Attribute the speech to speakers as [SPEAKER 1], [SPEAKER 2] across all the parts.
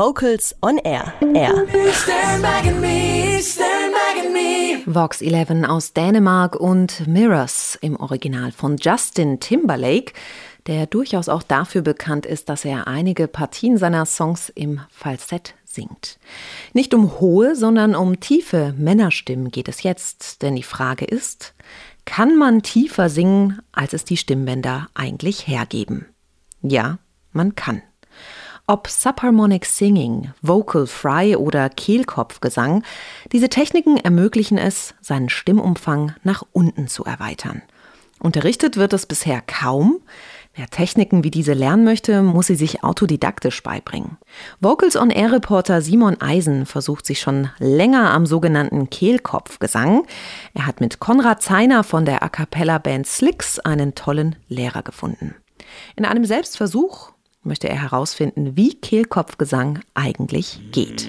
[SPEAKER 1] Vocals on Air. Air.
[SPEAKER 2] Vox 11 aus Dänemark und Mirrors im Original von Justin Timberlake, der durchaus auch dafür bekannt ist, dass er einige Partien seiner Songs im Falsett singt. Nicht um hohe, sondern um tiefe Männerstimmen geht es jetzt, denn die Frage ist, kann man tiefer singen, als es die Stimmbänder eigentlich hergeben? Ja, man kann. Ob Subharmonic Singing, Vocal Fry oder Kehlkopfgesang, diese Techniken ermöglichen es, seinen Stimmumfang nach unten zu erweitern. Unterrichtet wird es bisher kaum. Wer Techniken wie diese lernen möchte, muss sie sich autodidaktisch beibringen. Vocals on Air Reporter Simon Eisen versucht sich schon länger am sogenannten Kehlkopfgesang. Er hat mit Konrad Zeiner von der A cappella Band Slicks einen tollen Lehrer gefunden. In einem Selbstversuch möchte er herausfinden, wie Kehlkopfgesang eigentlich geht.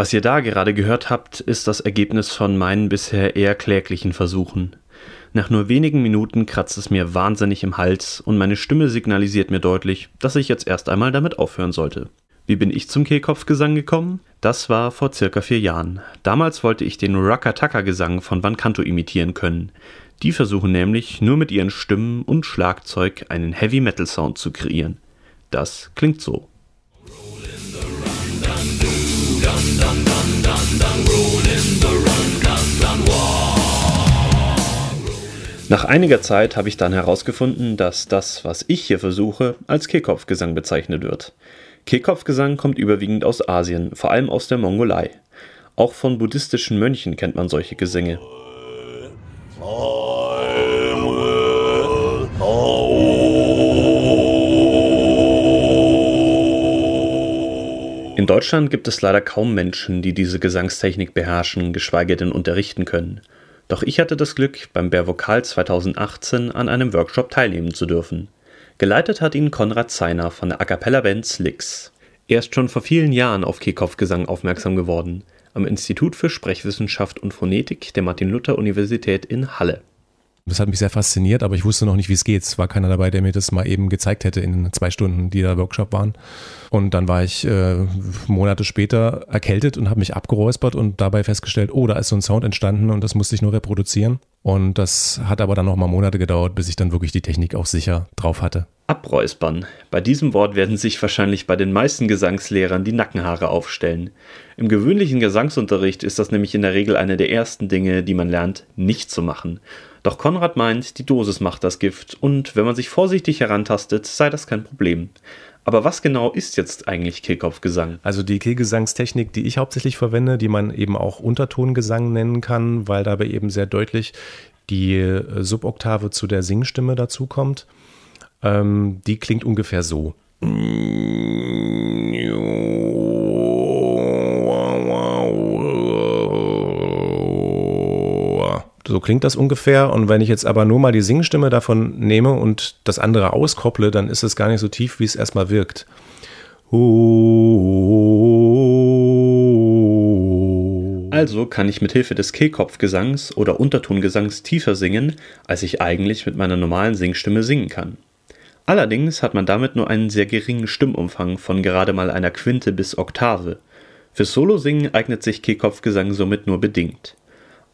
[SPEAKER 3] Was ihr da gerade gehört habt, ist das Ergebnis von meinen bisher eher kläglichen Versuchen. Nach nur wenigen Minuten kratzt es mir wahnsinnig im Hals und meine Stimme signalisiert mir deutlich, dass ich jetzt erst einmal damit aufhören sollte. Wie bin ich zum Kehlkopfgesang gekommen? Das war vor circa vier Jahren. Damals wollte ich den Rakataka-Gesang von Van Canto imitieren können. Die versuchen nämlich nur mit ihren Stimmen und Schlagzeug einen Heavy-Metal-Sound zu kreieren. Das klingt so. Nach einiger Zeit habe ich dann herausgefunden, dass das, was ich hier versuche, als Kehlkopfgesang bezeichnet wird. Kehlkopfgesang kommt überwiegend aus Asien, vor allem aus der Mongolei. Auch von buddhistischen Mönchen kennt man solche Gesänge. In Deutschland gibt es leider kaum Menschen, die diese Gesangstechnik beherrschen, geschweige denn unterrichten können. Doch ich hatte das Glück, beim Bär Vokal 2018 an einem Workshop teilnehmen zu dürfen. Geleitet hat ihn Konrad Zeiner von der A cappella Band Slicks. Er ist schon vor vielen Jahren auf Kehlkopfgesang aufmerksam geworden, am Institut für Sprechwissenschaft und Phonetik der Martin-Luther-Universität in Halle.
[SPEAKER 4] Das hat mich sehr fasziniert, aber ich wusste noch nicht, wie es geht. Es war keiner dabei, der mir das mal eben gezeigt hätte in zwei Stunden, die da Workshop waren. Und dann war ich äh, Monate später erkältet und habe mich abgeräuspert und dabei festgestellt, oh, da ist so ein Sound entstanden und das musste ich nur reproduzieren. Und das hat aber dann noch mal Monate gedauert, bis ich dann wirklich die Technik auch sicher drauf hatte.
[SPEAKER 3] Abräuspern. Bei diesem Wort werden sich wahrscheinlich bei den meisten Gesangslehrern die Nackenhaare aufstellen. Im gewöhnlichen Gesangsunterricht ist das nämlich in der Regel eine der ersten Dinge, die man lernt, nicht zu machen. Doch Konrad meint, die Dosis macht das Gift und wenn man sich vorsichtig herantastet, sei das kein Problem. Aber was genau ist jetzt eigentlich Kehlkopfgesang?
[SPEAKER 4] Also die Kehlgesangstechnik, die ich hauptsächlich verwende, die man eben auch Untertongesang nennen kann, weil dabei eben sehr deutlich die äh, Suboktave zu der Singstimme dazukommt. Ähm, die klingt ungefähr so. So klingt das ungefähr. Und wenn ich jetzt aber nur mal die Singstimme davon nehme und das andere auskopple, dann ist es gar nicht so tief, wie es erstmal wirkt.
[SPEAKER 3] Also kann ich mit Hilfe des Kehlkopfgesangs oder Untertongesangs tiefer singen, als ich eigentlich mit meiner normalen Singstimme singen kann. Allerdings hat man damit nur einen sehr geringen Stimmumfang von gerade mal einer Quinte bis Oktave. Fürs Solo-Singen eignet sich Kehlkopfgesang somit nur bedingt.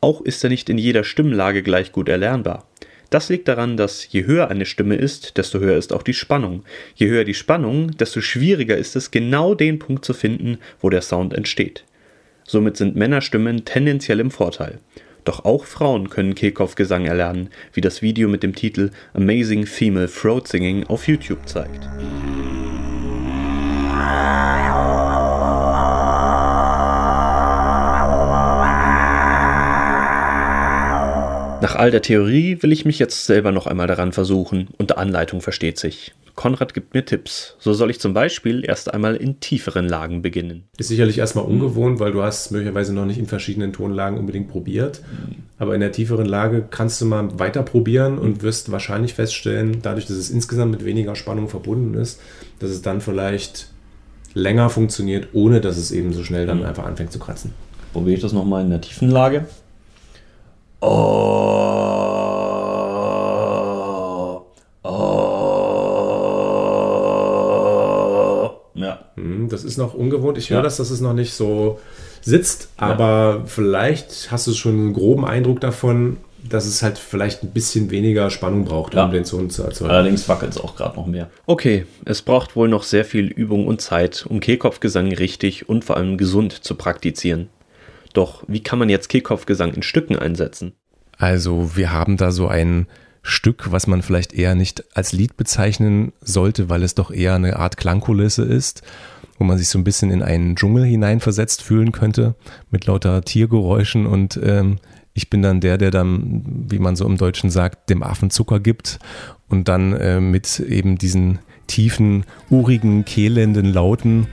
[SPEAKER 3] Auch ist er nicht in jeder Stimmlage gleich gut erlernbar. Das liegt daran, dass je höher eine Stimme ist, desto höher ist auch die Spannung. Je höher die Spannung, desto schwieriger ist es, genau den Punkt zu finden, wo der Sound entsteht. Somit sind Männerstimmen tendenziell im Vorteil. Doch auch Frauen können Kehlkopfgesang erlernen, wie das Video mit dem Titel Amazing Female Throat Singing auf YouTube zeigt. Nach all der Theorie will ich mich jetzt selber noch einmal daran versuchen. Unter Anleitung versteht sich. Konrad gibt mir Tipps. So soll ich zum Beispiel erst einmal in tieferen Lagen beginnen.
[SPEAKER 4] Ist sicherlich erstmal ungewohnt, weil du hast möglicherweise noch nicht in verschiedenen Tonlagen unbedingt probiert. Aber in der tieferen Lage kannst du mal weiter probieren und wirst wahrscheinlich feststellen, dadurch, dass es insgesamt mit weniger Spannung verbunden ist, dass es dann vielleicht länger funktioniert, ohne dass es eben so schnell dann einfach anfängt zu kratzen.
[SPEAKER 3] probiere ich das nochmal in der tiefen Lage. Oh. Oh. Ja.
[SPEAKER 4] Hm, das ist noch ungewohnt. Ich höre ja. das, dass es noch nicht so sitzt, aber ja. vielleicht hast du schon einen groben Eindruck davon, dass es halt vielleicht ein bisschen weniger Spannung braucht, um ja. den Ton zu erzeugen.
[SPEAKER 3] Allerdings wackelt es auch gerade noch mehr. Okay, es braucht wohl noch sehr viel Übung und Zeit, um Kehlkopfgesang richtig und vor allem gesund zu praktizieren. Doch wie kann man jetzt Kehlkopfgesang in Stücken einsetzen?
[SPEAKER 4] Also wir haben da so ein Stück, was man vielleicht eher nicht als Lied bezeichnen sollte, weil es doch eher eine Art Klangkulisse ist, wo man sich so ein bisschen in einen Dschungel hineinversetzt fühlen könnte, mit lauter Tiergeräuschen und ähm, ich bin dann der, der dann, wie man so im Deutschen sagt, dem Affen Zucker gibt und dann äh, mit eben diesen tiefen, urigen, kehlenden Lauten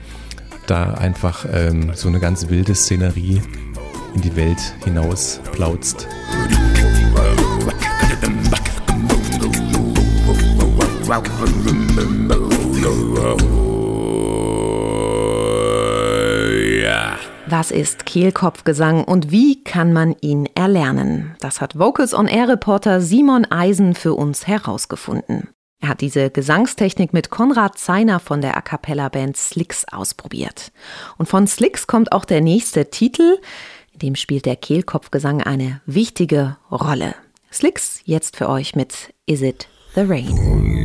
[SPEAKER 4] da einfach ähm, so eine ganz wilde Szenerie in die Welt hinaus plautzt.
[SPEAKER 2] Was ist Kehlkopfgesang und wie kann man ihn erlernen? Das hat Vocals on Air Reporter Simon Eisen für uns herausgefunden. Er hat diese Gesangstechnik mit Konrad Zeiner von der A cappella Band Slicks ausprobiert. Und von Slicks kommt auch der nächste Titel, in dem spielt der Kehlkopfgesang eine wichtige Rolle. Slicks jetzt für euch mit Is It the Rain?